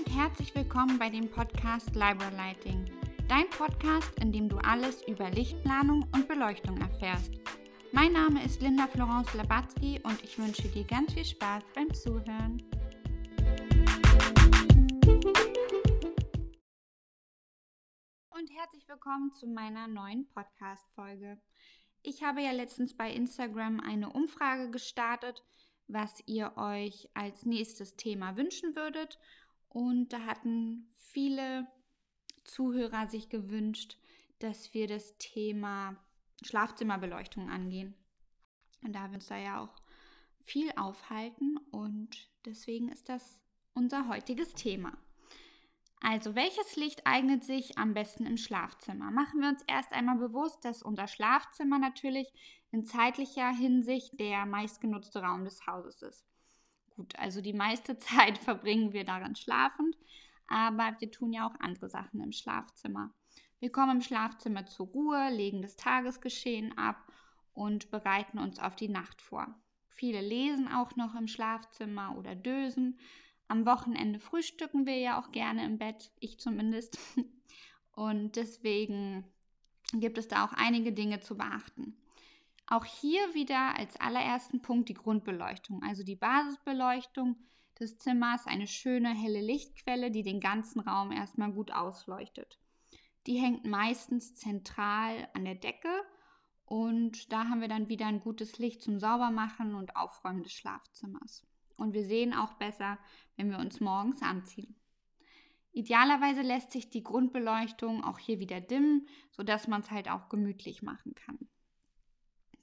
und herzlich willkommen bei dem Podcast Library Lighting. Dein Podcast, in dem du alles über Lichtplanung und Beleuchtung erfährst. Mein Name ist Linda Florence Labatzky und ich wünsche dir ganz viel Spaß beim Zuhören. Und herzlich willkommen zu meiner neuen Podcast-Folge. Ich habe ja letztens bei Instagram eine Umfrage gestartet, was ihr euch als nächstes Thema wünschen würdet. Und da hatten viele Zuhörer sich gewünscht, dass wir das Thema Schlafzimmerbeleuchtung angehen. Und da wir uns da ja auch viel aufhalten und deswegen ist das unser heutiges Thema. Also, welches Licht eignet sich am besten im Schlafzimmer? Machen wir uns erst einmal bewusst, dass unser Schlafzimmer natürlich in zeitlicher Hinsicht der meistgenutzte Raum des Hauses ist. Gut, also die meiste Zeit verbringen wir darin schlafend, aber wir tun ja auch andere Sachen im Schlafzimmer. Wir kommen im Schlafzimmer zur Ruhe, legen das Tagesgeschehen ab und bereiten uns auf die Nacht vor. Viele lesen auch noch im Schlafzimmer oder dösen. Am Wochenende frühstücken wir ja auch gerne im Bett, ich zumindest. Und deswegen gibt es da auch einige Dinge zu beachten. Auch hier wieder als allerersten Punkt die Grundbeleuchtung, also die Basisbeleuchtung des Zimmers, eine schöne helle Lichtquelle, die den ganzen Raum erstmal gut ausleuchtet. Die hängt meistens zentral an der Decke und da haben wir dann wieder ein gutes Licht zum Saubermachen und Aufräumen des Schlafzimmers. Und wir sehen auch besser, wenn wir uns morgens anziehen. Idealerweise lässt sich die Grundbeleuchtung auch hier wieder dimmen, sodass man es halt auch gemütlich machen kann.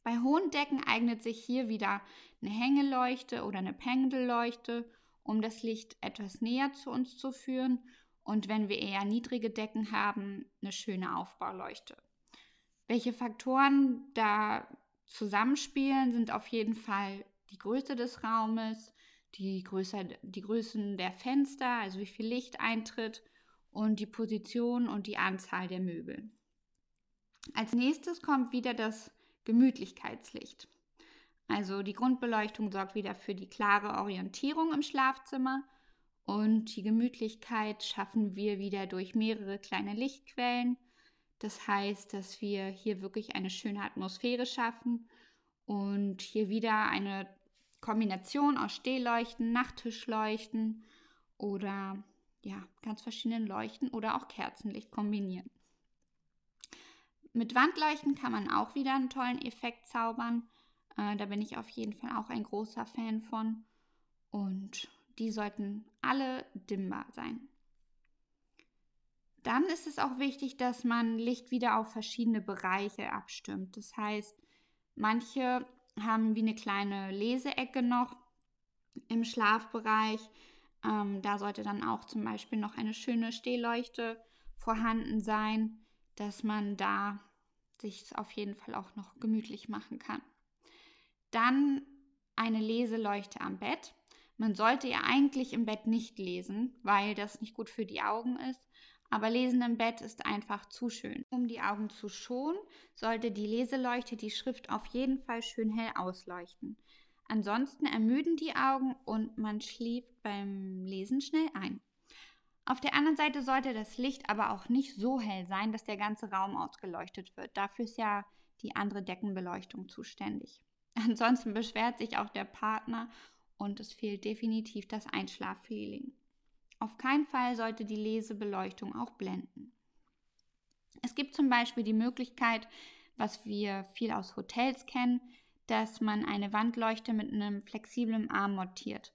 Bei hohen Decken eignet sich hier wieder eine Hängeleuchte oder eine Pendelleuchte, um das Licht etwas näher zu uns zu führen. Und wenn wir eher niedrige Decken haben, eine schöne Aufbauleuchte. Welche Faktoren da zusammenspielen, sind auf jeden Fall die Größe des Raumes, die, Größe, die Größen der Fenster, also wie viel Licht eintritt und die Position und die Anzahl der Möbel. Als nächstes kommt wieder das Gemütlichkeitslicht. Also die Grundbeleuchtung sorgt wieder für die klare Orientierung im Schlafzimmer und die Gemütlichkeit schaffen wir wieder durch mehrere kleine Lichtquellen. Das heißt, dass wir hier wirklich eine schöne Atmosphäre schaffen und hier wieder eine Kombination aus Stehleuchten, Nachttischleuchten oder ja, ganz verschiedenen Leuchten oder auch Kerzenlicht kombinieren. Mit Wandleuchten kann man auch wieder einen tollen Effekt zaubern. Äh, da bin ich auf jeden Fall auch ein großer Fan von. Und die sollten alle dimmbar sein. Dann ist es auch wichtig, dass man Licht wieder auf verschiedene Bereiche abstimmt. Das heißt, manche haben wie eine kleine Leseecke noch im Schlafbereich. Ähm, da sollte dann auch zum Beispiel noch eine schöne Stehleuchte vorhanden sein, dass man da sich auf jeden Fall auch noch gemütlich machen kann. Dann eine Leseleuchte am Bett. Man sollte ja eigentlich im Bett nicht lesen, weil das nicht gut für die Augen ist. Aber Lesen im Bett ist einfach zu schön. Um die Augen zu schonen, sollte die Leseleuchte die Schrift auf jeden Fall schön hell ausleuchten. Ansonsten ermüden die Augen und man schläft beim Lesen schnell ein. Auf der anderen Seite sollte das Licht aber auch nicht so hell sein, dass der ganze Raum ausgeleuchtet wird. Dafür ist ja die andere Deckenbeleuchtung zuständig. Ansonsten beschwert sich auch der Partner und es fehlt definitiv das Einschlaffeeling. Auf keinen Fall sollte die Lesebeleuchtung auch blenden. Es gibt zum Beispiel die Möglichkeit, was wir viel aus Hotels kennen, dass man eine Wandleuchte mit einem flexiblen Arm montiert.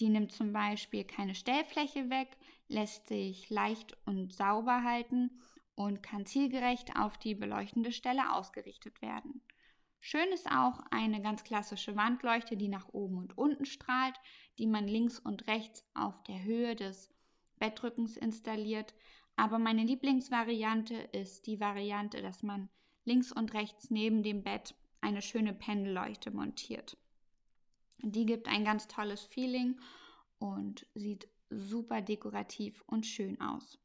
Die nimmt zum Beispiel keine Stellfläche weg, lässt sich leicht und sauber halten und kann zielgerecht auf die beleuchtende Stelle ausgerichtet werden. Schön ist auch eine ganz klassische Wandleuchte, die nach oben und unten strahlt, die man links und rechts auf der Höhe des Bettrückens installiert. Aber meine Lieblingsvariante ist die Variante, dass man links und rechts neben dem Bett eine schöne Pendelleuchte montiert. Die gibt ein ganz tolles Feeling und sieht super dekorativ und schön aus.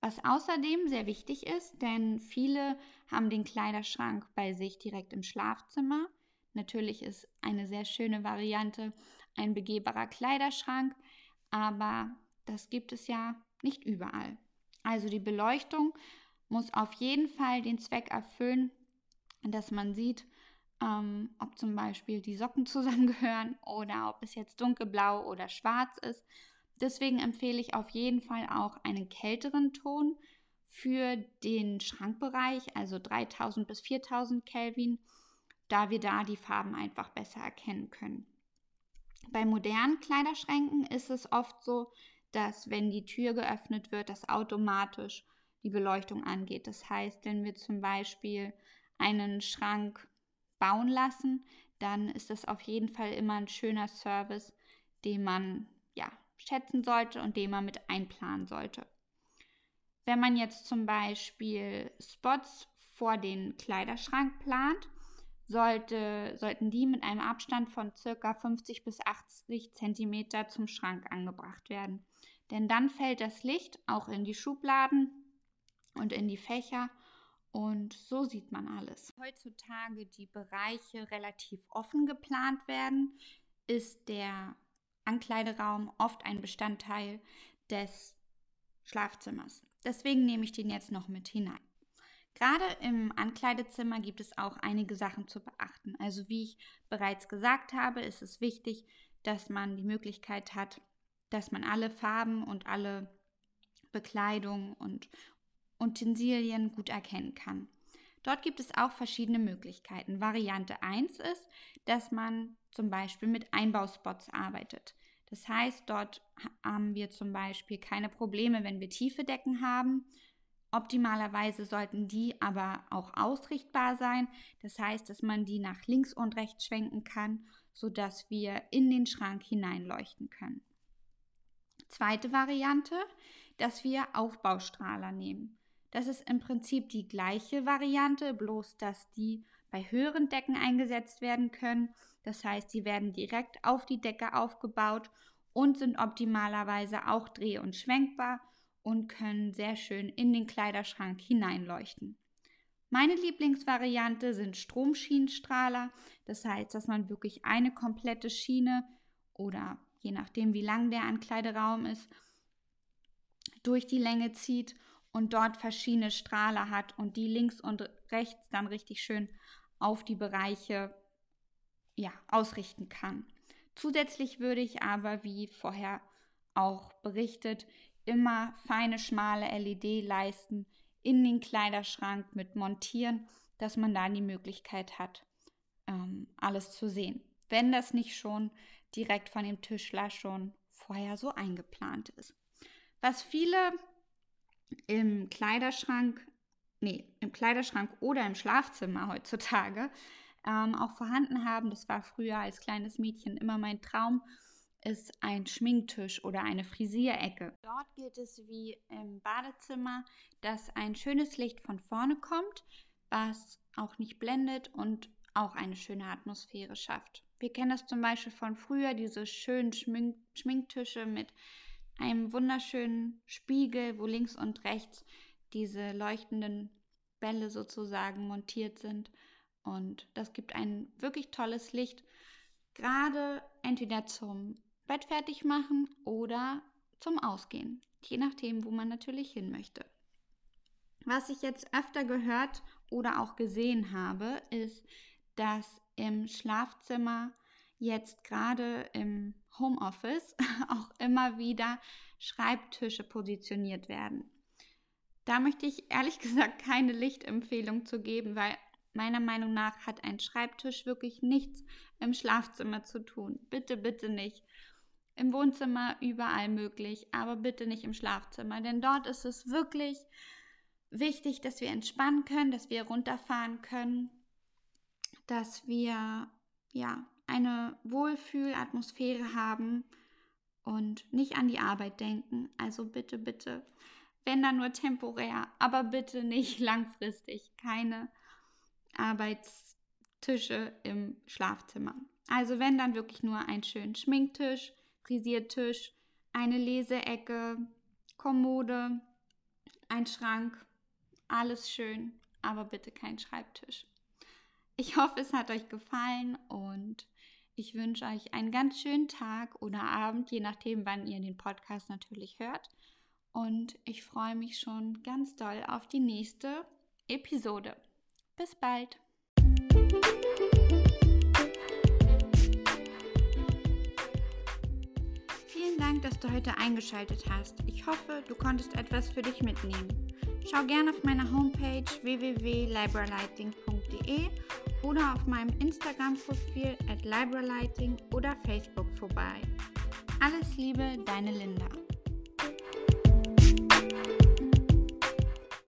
Was außerdem sehr wichtig ist, denn viele haben den Kleiderschrank bei sich direkt im Schlafzimmer. Natürlich ist eine sehr schöne Variante ein begehbarer Kleiderschrank, aber Das gibt es ja nicht überall. Also die Beleuchtung muss auf jeden Fall den Zweck erfüllen, dass man sieht, ähm, ob zum Beispiel die Socken zusammengehören oder ob es jetzt dunkelblau oder schwarz ist. Deswegen empfehle ich auf jeden Fall auch einen kälteren Ton für den Schrankbereich, also 3000 bis 4000 Kelvin, da wir da die Farben einfach besser erkennen können. Bei modernen Kleiderschränken ist es oft so, dass wenn die Tür geöffnet wird, das automatisch die Beleuchtung angeht. Das heißt, wenn wir zum Beispiel einen Schrank bauen lassen, dann ist das auf jeden Fall immer ein schöner Service, den man schätzen sollte und den man mit einplanen sollte. Wenn man jetzt zum Beispiel Spots vor den Kleiderschrank plant, sollte, sollten die mit einem Abstand von ca. 50 bis 80 cm zum Schrank angebracht werden. Denn dann fällt das Licht auch in die Schubladen und in die Fächer und so sieht man alles. Heutzutage die Bereiche relativ offen geplant werden, ist der Ankleideraum oft ein Bestandteil des Schlafzimmers. Deswegen nehme ich den jetzt noch mit hinein. Gerade im Ankleidezimmer gibt es auch einige Sachen zu beachten. Also wie ich bereits gesagt habe, ist es wichtig, dass man die Möglichkeit hat, dass man alle Farben und alle Bekleidung und Utensilien gut erkennen kann. Dort gibt es auch verschiedene Möglichkeiten. Variante 1 ist, dass man zum Beispiel mit Einbauspots arbeitet. Das heißt, dort haben wir zum Beispiel keine Probleme, wenn wir tiefe Decken haben. Optimalerweise sollten die aber auch ausrichtbar sein. Das heißt, dass man die nach links und rechts schwenken kann, sodass wir in den Schrank hineinleuchten können. Zweite Variante, dass wir Aufbaustrahler nehmen. Das ist im Prinzip die gleiche Variante, bloß dass die bei höheren Decken eingesetzt werden können. Das heißt, sie werden direkt auf die Decke aufgebaut und sind optimalerweise auch dreh- und schwenkbar und können sehr schön in den Kleiderschrank hineinleuchten. Meine Lieblingsvariante sind Stromschienenstrahler. Das heißt, dass man wirklich eine komplette Schiene oder je nachdem, wie lang der Ankleideraum ist, durch die Länge zieht und dort verschiedene Strahler hat und die links und rechts dann richtig schön auf die Bereiche ja, ausrichten kann. Zusätzlich würde ich aber, wie vorher auch berichtet, immer feine, schmale LED-Leisten in den Kleiderschrank mit montieren, dass man da die Möglichkeit hat, ähm, alles zu sehen. Wenn das nicht schon direkt von dem Tischler schon vorher so eingeplant ist. Was viele im Kleiderschrank, nee, im Kleiderschrank oder im Schlafzimmer heutzutage ähm, auch vorhanden haben. Das war früher als kleines Mädchen immer mein Traum, ist ein Schminktisch oder eine Frisierecke. Dort gilt es wie im Badezimmer, dass ein schönes Licht von vorne kommt, was auch nicht blendet und auch eine schöne Atmosphäre schafft. Wir kennen das zum Beispiel von früher, diese schönen Schmink Schminktische mit einem wunderschönen Spiegel, wo links und rechts diese leuchtenden Bälle sozusagen montiert sind. Und das gibt ein wirklich tolles Licht, gerade entweder zum Bett fertig machen oder zum Ausgehen, je nachdem, wo man natürlich hin möchte. Was ich jetzt öfter gehört oder auch gesehen habe, ist, dass im Schlafzimmer jetzt gerade im Homeoffice auch immer wieder Schreibtische positioniert werden. Da möchte ich ehrlich gesagt keine Lichtempfehlung zu geben, weil meiner Meinung nach hat ein Schreibtisch wirklich nichts im Schlafzimmer zu tun. Bitte, bitte nicht. Im Wohnzimmer überall möglich, aber bitte nicht im Schlafzimmer, denn dort ist es wirklich wichtig, dass wir entspannen können, dass wir runterfahren können, dass wir ja eine Wohlfühlatmosphäre haben und nicht an die Arbeit denken. Also bitte, bitte, wenn dann nur temporär, aber bitte nicht langfristig. Keine Arbeitstische im Schlafzimmer. Also wenn dann wirklich nur ein schönen Schminktisch, Frisiertisch, eine Leseecke, Kommode, ein Schrank, alles schön, aber bitte kein Schreibtisch. Ich hoffe, es hat euch gefallen und Ich wünsche euch einen ganz schönen Tag oder Abend, je nachdem, wann ihr den Podcast natürlich hört. Und ich freue mich schon ganz doll auf die nächste Episode. Bis bald. Vielen Dank, dass du heute eingeschaltet hast. Ich hoffe, du konntest etwas für dich mitnehmen. Schau gerne auf meiner Homepage www.libralighting.de oder auf meinem Instagram-Profil at libralighting oder Facebook vorbei. Alles Liebe, deine Linda.